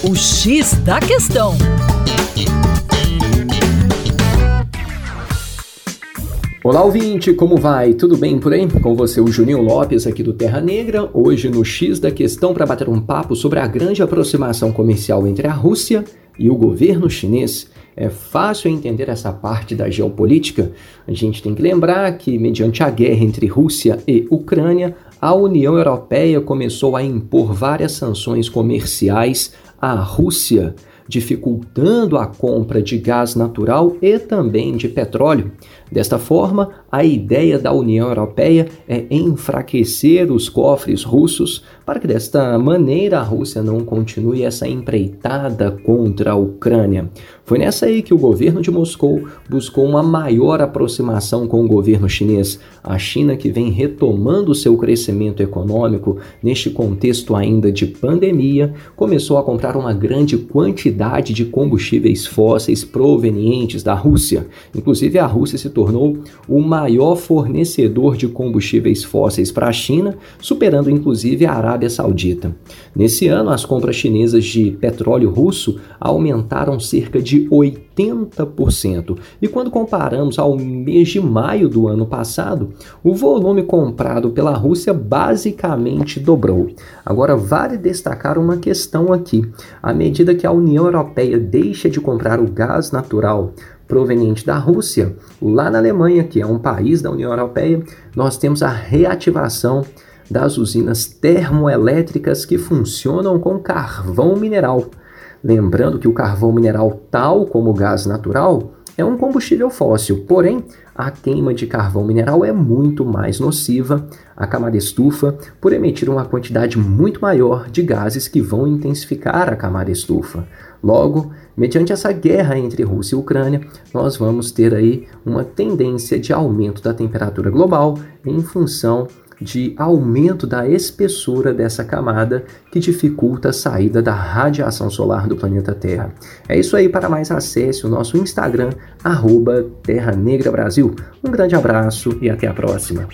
O X da Questão. Olá, ouvinte, como vai? Tudo bem por aí? Com você, o Juninho Lopes, aqui do Terra Negra, hoje no X da Questão para bater um papo sobre a grande aproximação comercial entre a Rússia e o governo chinês. É fácil entender essa parte da geopolítica? A gente tem que lembrar que, mediante a guerra entre Rússia e Ucrânia, a União Europeia começou a impor várias sanções comerciais à Rússia dificultando a compra de gás natural e também de petróleo. Desta forma, a ideia da União Europeia é enfraquecer os cofres russos para que desta maneira a Rússia não continue essa empreitada contra a Ucrânia. Foi nessa aí que o governo de Moscou buscou uma maior aproximação com o governo chinês. A China, que vem retomando seu crescimento econômico neste contexto ainda de pandemia, começou a comprar uma grande quantidade de combustíveis fósseis provenientes da Rússia. Inclusive, a Rússia se tornou o maior fornecedor de combustíveis fósseis para a China, superando inclusive a Arábia Saudita. Nesse ano, as compras chinesas de petróleo russo aumentaram cerca de 80%. E quando comparamos ao mês de maio do ano passado, o volume comprado pela Rússia basicamente dobrou. Agora, vale destacar uma questão aqui: à medida que a União Europeia deixa de comprar o gás natural proveniente da Rússia, lá na Alemanha, que é um país da União Europeia, nós temos a reativação das usinas termoelétricas que funcionam com carvão mineral. Lembrando que o carvão mineral, tal como o gás natural, é um combustível fóssil, porém, a queima de carvão mineral é muito mais nociva à camada estufa por emitir uma quantidade muito maior de gases que vão intensificar a camada estufa. Logo, mediante essa guerra entre Rússia e Ucrânia, nós vamos ter aí uma tendência de aumento da temperatura global em função de aumento da espessura dessa camada que dificulta a saída da radiação solar do planeta Terra. É isso aí, para mais acesse o nosso Instagram, arroba Terra Negra Brasil. Um grande abraço e até a próxima.